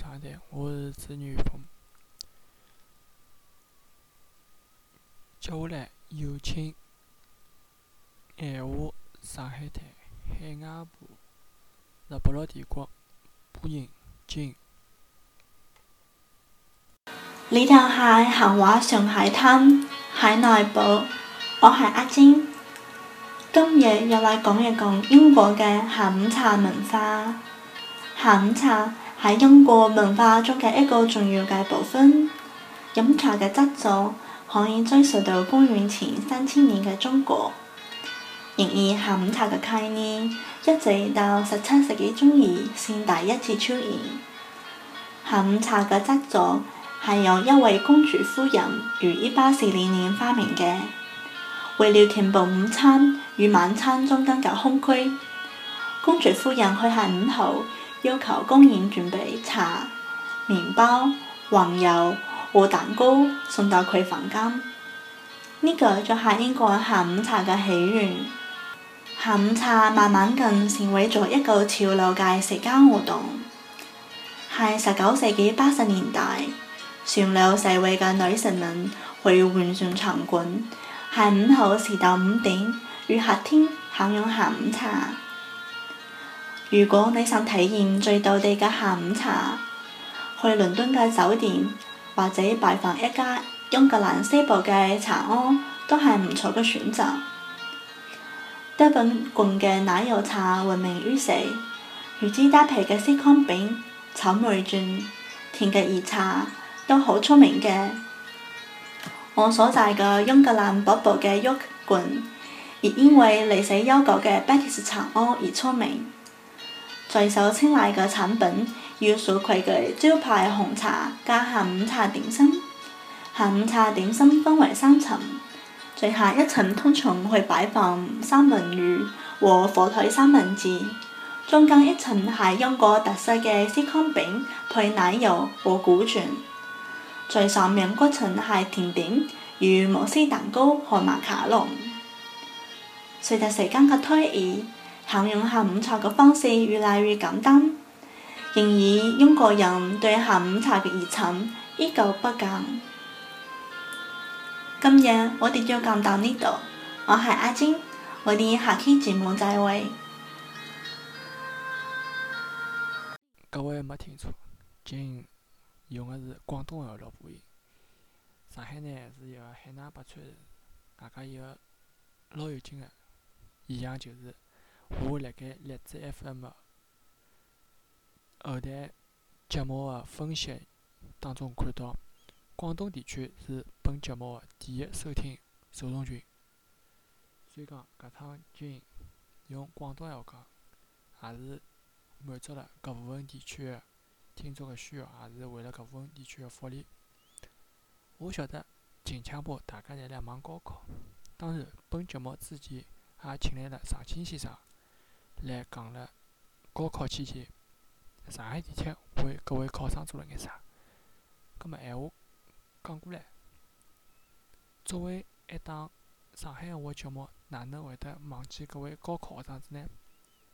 长谈，我是主持人于峰。接下来有请闲话上海滩海外部日不落帝国播音金。呢条係閒話上海滩海内部，我係阿晶。今日又嚟讲一讲英国嘅下午茶文化。下午茶係英國文化中嘅一個重要嘅部分。飲茶嘅製造可以追溯到公元前三千年嘅中國。然而下午茶嘅概念一直到十七世紀中葉先第一次出現。下午茶嘅製造係由一位公主夫人於一八四零年發明嘅，為了填補午餐與晚餐中間嘅空隙，公主夫人去下午後 要求供應準備茶、麵包、黃油和蛋糕送到佢房間。呢、這個就係英國下午茶嘅起源。下午茶慢慢咁成為咗一個潮流嘅社交活動，係十九世紀八十年代。上流社會嘅女性們會換上場館，下午後四到五點於客廳享用下午茶。 如果你想體驗最道地嘅下午茶，去倫敦嘅酒店或者拜訪一家英格蘭西部嘅茶屋都係唔錯嘅選擇。德本郡嘅奶油茶聞名於世，與之搭配嘅司康餅、草莓醬、甜嘅熱茶。都好出名嘅。我所在嘅英格蘭北部嘅約克郡，亦因為歷史悠久嘅 Betty's 茶屋而出名。 最受青睞嘅產品要數佢嘅招牌紅茶加下午茶點心。下午茶點心分為三層，最下一層通常會擺放三文魚和火腿三文治，中間一層係英國特色嘅司康餅配奶油和古醬。最上面嗰層係甜點，如慕斯蛋糕和馬卡龍。隨着時間嘅推移， 享用下午茶嘅方式越來越簡單。然而，英國人對下午茶嘅熱忱依舊不減。今日我哋就講到呢度，我係阿晶，我哋下期節目再會。各位沒聽錯，今用的是廣東話錄播音。上海呢是一個海納百川，大家一個老有勁的現象就是， 我辣盖荔枝 FM 后台节目的分析当中看到，广东地区是本节目的第一收听受众群。所以講，搿趟今用廣東話講，也是满足了搿部分地区的。听众的需要也是为了搿部分地区的福利。我晓得近腔部大家侪辣忙高考，当然本节目之前也请来了常青先生来讲了高考期间上海地铁为各位考生做了眼啥。搿麼閒話講過來，作为一档上海话节目，哪能会得忘记各位高考学生子呢？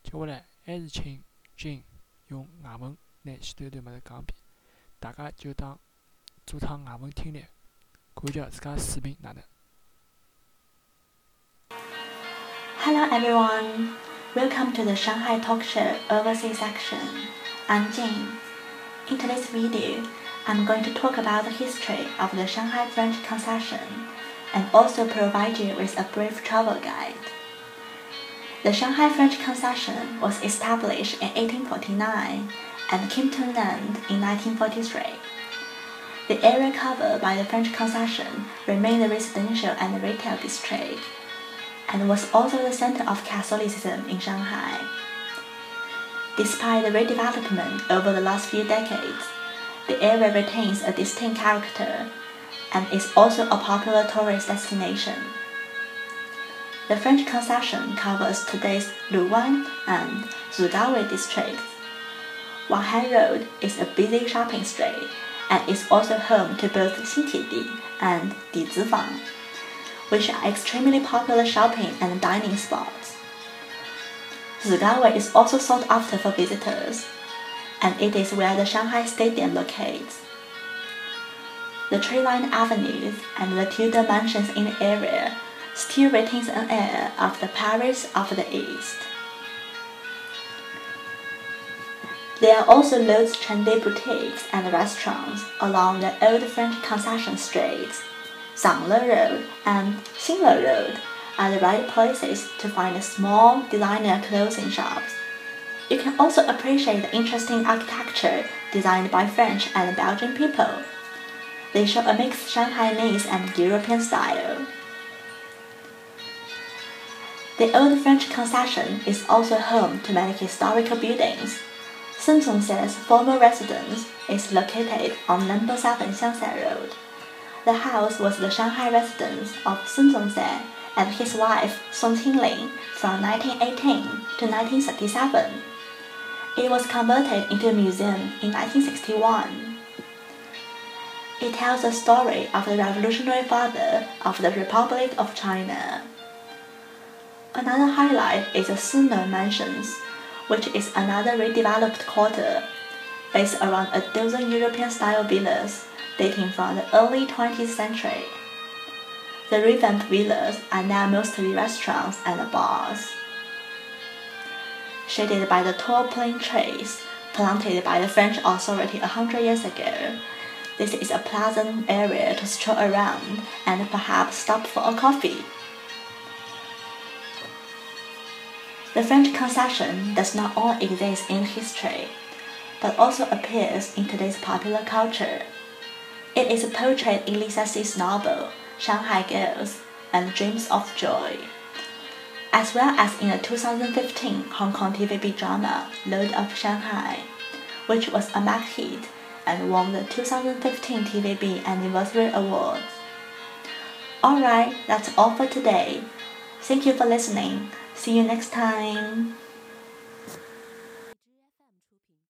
接下来还是请君用外文。拿前頭段物事講遍，大家就当做趟外文听力，感覺自家水平哪能。Hello everyone, welcome to the Shanghai Talk Show Overseas Section. I'm Jane. In today's video, I'm going to talk about the history of the Shanghai French Concession and also provide you with a brief travel guide. The Shanghai French Concession was established in 1849 and came to an end in 1943. The area covered by the French concession remained a residential and retail district, and was also the center of Catholicism in Shanghai. Despite the redevelopment over the last few decades, the area retains a distinct character and is also a popular tourist destination. The French concession covers today's Luwan and Zugawi districts Huaihai Road is a busy shopping street and is also home to both Xintiandi and Tianzifang, which are extremely popular shopping and dining spots. Zigawa is also sought after for visitors, and it is where the Shanghai Stadium locates. The tree-lined avenues and the Tudor mansions in the area still retains an air of the Paris of the East. There are also loads of trendy boutiques and restaurants along the old French concession streets. Changle Road and Xinle Road are the right places to find small designer clothing shops. You can also appreciate the interesting architecture designed by French and Belgian people. They show a mixed Shanghainese and European style. The old French concession is also home to many historical buildings. Sun Zhongshan's former residence is located on number 7 Xiangshan Road. The house was the Shanghai residence of Sun Zhongshan and his wife Song Qingling from 1918 to 1937. It was converted into a museum in 1961. It tells the story of the revolutionary father of the Republic of China. Another highlight is the Sinan Mansions, which is another redeveloped quarter, based around a dozen European-style villas dating from the early 20th century. The revamped villas are now mostly restaurants and bars. Shaded by the tall plane trees planted by the French authority a hundred years ago, this is a pleasant area to stroll around and perhaps stop for a coffee. The French concession does not only exist in history, but also appears in today's popular culture. It is portrayed in Lisa See's novel, Shanghai Girls and Dreams of Joy, as well as in the 2015 Hong Kong TVB drama, Lord of Shanghai, which was a marked hit and won the 2015 TVB Anniversary Award. Alright, that's all for today. Thank you for listening. See you next time.